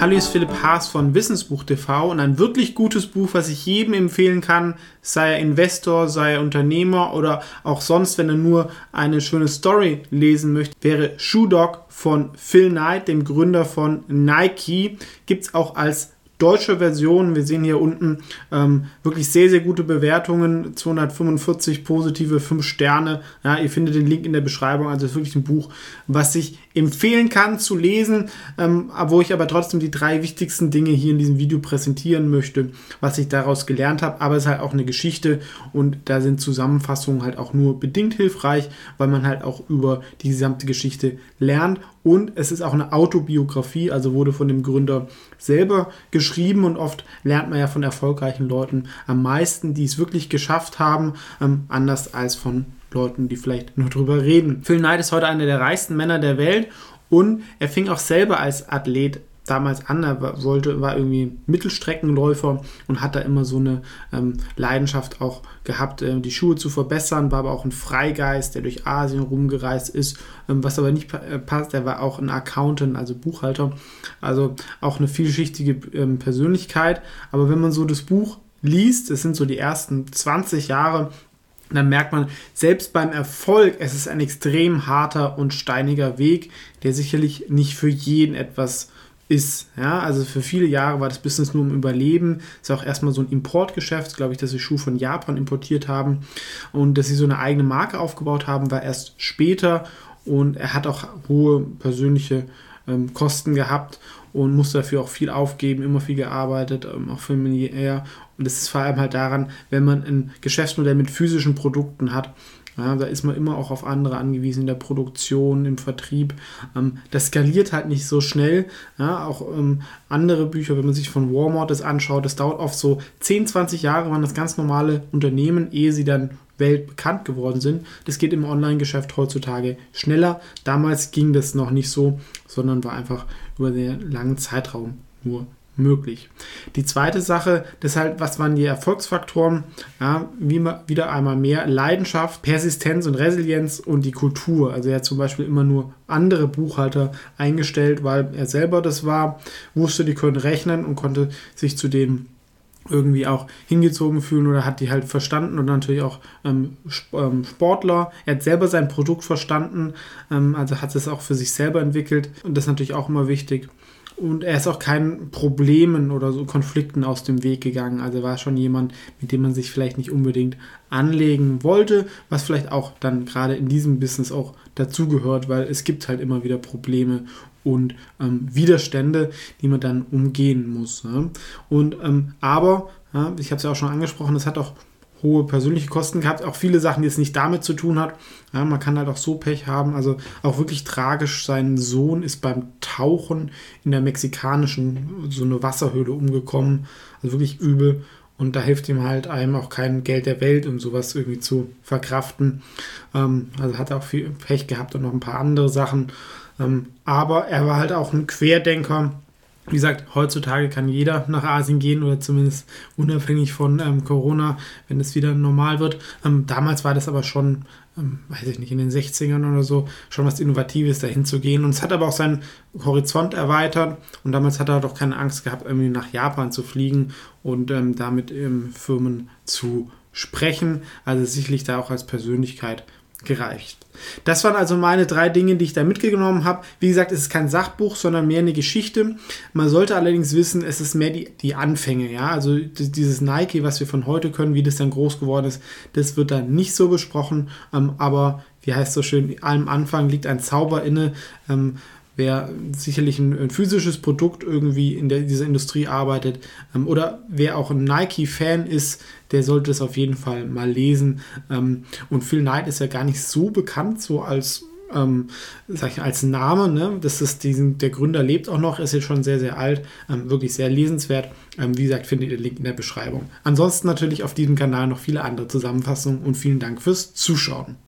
Hallo, hier ist Philipp Haas von Wissensbuch TV und ein wirklich gutes Buch, was ich jedem empfehlen kann, sei er Investor, sei er Unternehmer oder auch sonst, wenn er nur eine schöne Story lesen möchte, wäre Shoe Dog von Phil Knight, dem Gründer von Nike. Gibt es auch als deutsche Version. Wir sehen hier unten ähm, wirklich sehr, sehr gute Bewertungen. 245 positive, 5 Sterne. Ja, ihr findet den Link in der Beschreibung. Also es ist wirklich ein Buch, was ich empfehlen kann zu lesen, ähm, wo ich aber trotzdem die drei wichtigsten Dinge hier in diesem Video präsentieren möchte, was ich daraus gelernt habe. Aber es ist halt auch eine Geschichte und da sind Zusammenfassungen halt auch nur bedingt hilfreich, weil man halt auch über die gesamte Geschichte lernt. Und es ist auch eine Autobiografie, also wurde von dem Gründer selber geschrieben und oft lernt man ja von erfolgreichen Leuten am meisten, die es wirklich geschafft haben, ähm, anders als von Leuten, die vielleicht nur drüber reden. Phil Knight ist heute einer der reichsten Männer der Welt und er fing auch selber als Athlet damals an. Er wollte, war irgendwie Mittelstreckenläufer und hat da immer so eine ähm, Leidenschaft auch gehabt, äh, die Schuhe zu verbessern, war aber auch ein Freigeist, der durch Asien rumgereist ist, ähm, was aber nicht äh, passt. Er war auch ein Accountant, also Buchhalter, also auch eine vielschichtige ähm, Persönlichkeit. Aber wenn man so das Buch liest, es sind so die ersten 20 Jahre dann merkt man, selbst beim Erfolg, es ist ein extrem harter und steiniger Weg, der sicherlich nicht für jeden etwas ist. Ja, also für viele Jahre war das Business nur um Überleben. Ist auch erstmal so ein Importgeschäft, glaube ich, dass sie Schuhe von Japan importiert haben und dass sie so eine eigene Marke aufgebaut haben, war erst später und er hat auch hohe persönliche ähm, Kosten gehabt und musste dafür auch viel aufgeben, immer viel gearbeitet, ähm, auch familiär. Und das ist vor allem halt daran, wenn man ein Geschäftsmodell mit physischen Produkten hat, ja, da ist man immer auch auf andere angewiesen in der Produktion, im Vertrieb. Ähm, das skaliert halt nicht so schnell. Ja, auch ähm, andere Bücher, wenn man sich von Walmart das anschaut, das dauert oft so 10, 20 Jahre, waren das ganz normale Unternehmen, ehe sie dann weltbekannt geworden sind. Das geht im Online-Geschäft heutzutage schneller. Damals ging das noch nicht so, sondern war einfach über den langen Zeitraum nur möglich. Die zweite Sache, das halt, was waren die Erfolgsfaktoren? Ja, wie wieder einmal mehr Leidenschaft, Persistenz und Resilienz und die Kultur. Also er hat zum Beispiel immer nur andere Buchhalter eingestellt, weil er selber das war, wusste, die können rechnen und konnte sich zu dem irgendwie auch hingezogen fühlen oder hat die halt verstanden und natürlich auch ähm, ähm Sportler. Er hat selber sein Produkt verstanden, ähm, also hat es auch für sich selber entwickelt und das ist natürlich auch immer wichtig. Und er ist auch keinen Problemen oder so Konflikten aus dem Weg gegangen. Also war schon jemand, mit dem man sich vielleicht nicht unbedingt anlegen wollte, was vielleicht auch dann gerade in diesem Business auch dazugehört, weil es gibt halt immer wieder Probleme und ähm, Widerstände, die man dann umgehen muss. Ne? Und ähm, aber, ja, ich habe es ja auch schon angesprochen, es hat auch hohe persönliche Kosten gehabt. Auch viele Sachen, die es nicht damit zu tun hat. Ja, man kann halt auch so Pech haben. Also auch wirklich tragisch. Sein Sohn ist beim Tauchen in der mexikanischen so eine Wasserhöhle umgekommen. Also wirklich übel. Und da hilft ihm halt einem auch kein Geld der Welt, um sowas irgendwie zu verkraften. Ähm, also hat er auch viel Pech gehabt und noch ein paar andere Sachen. Ähm, aber er war halt auch ein Querdenker wie gesagt, heutzutage kann jeder nach Asien gehen oder zumindest unabhängig von ähm, Corona, wenn es wieder normal wird. Ähm, damals war das aber schon, ähm, weiß ich nicht, in den 60ern oder so, schon was Innovatives, dahin zu gehen. Und es hat aber auch seinen Horizont erweitert. Und damals hat er doch keine Angst gehabt, irgendwie nach Japan zu fliegen und ähm, damit Firmen zu sprechen. Also sicherlich da auch als Persönlichkeit gereicht. Das waren also meine drei Dinge, die ich da mitgenommen habe. Wie gesagt, es ist kein Sachbuch, sondern mehr eine Geschichte. Man sollte allerdings wissen, es ist mehr die, die Anfänge. Ja? Also dieses Nike, was wir von heute können, wie das dann groß geworden ist, das wird dann nicht so besprochen. Ähm, aber wie heißt so schön, allem Anfang liegt ein Zauber inne. Ähm, wer sicherlich ein, ein, physisches Produkt irgendwie in der, dieser Industrie arbeitet ähm, oder wer auch ein Nike-Fan ist, der sollte es auf jeden Fall mal lesen. Ähm, und Phil Knight ist ja gar nicht so bekannt, so als ähm, sag ich, als Name, ne? Das ist diesen, der Gründer lebt auch noch, ist jetzt schon sehr, sehr alt, ähm, wirklich sehr lesenswert. Ähm, wie gesagt, findet ihr den Link in der Beschreibung. Ansonsten natürlich auf diesem Kanal noch viele andere Zusammenfassungen und vielen Dank fürs Zuschauen.